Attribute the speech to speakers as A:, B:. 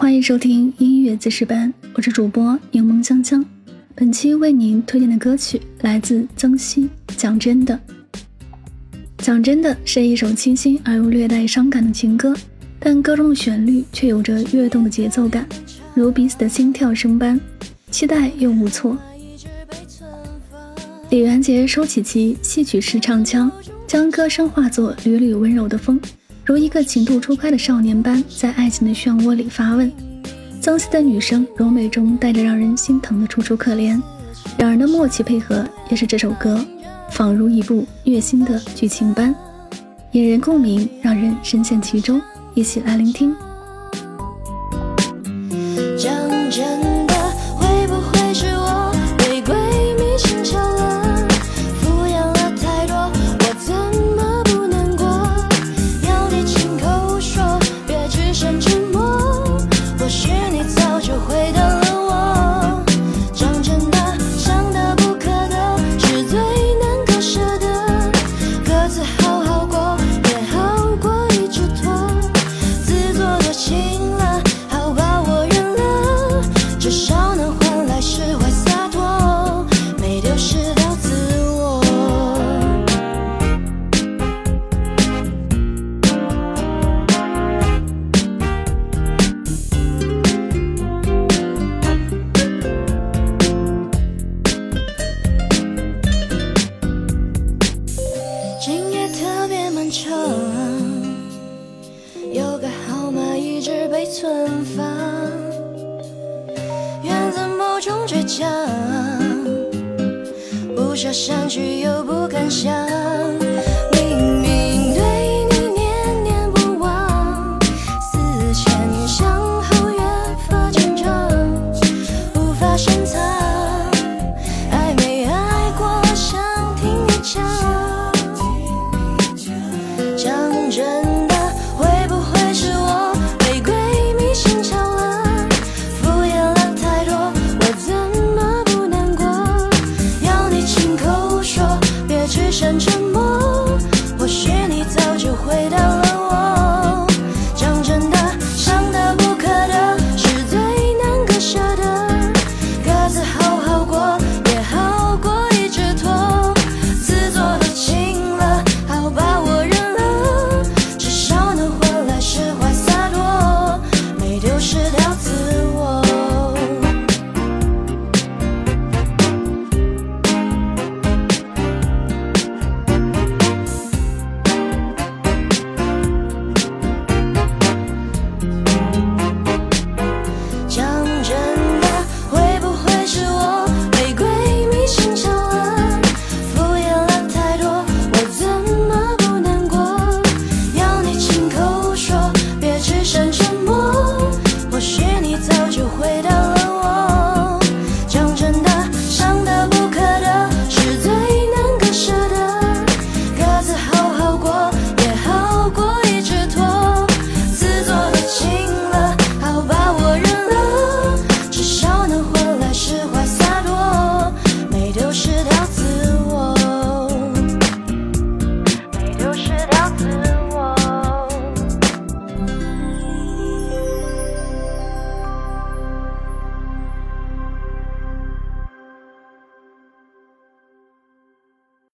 A: 欢迎收听音乐知识班，我是主播柠檬香香。本期为您推荐的歌曲来自曾曦，《讲真的》。讲真的是一首清新而又略带伤感的情歌，但歌中的旋律却有着跃动的节奏感，如彼此的心跳声般，期待又无措。李元杰收起其戏曲式唱腔，将歌声化作缕缕温柔的风。如一个情窦初开的少年般，在爱情的漩涡里发问。曾曦的女声柔美中带着让人心疼的楚楚可怜，两人的默契配合也是这首歌仿如一部虐心的剧情般，引人共鸣，让人深陷其中。一起来聆听。
B: 释怀洒脱没丢失掉自我。今夜特别漫长有个号码一直被存放。种倔强，不舍删去又不敢想。就回到了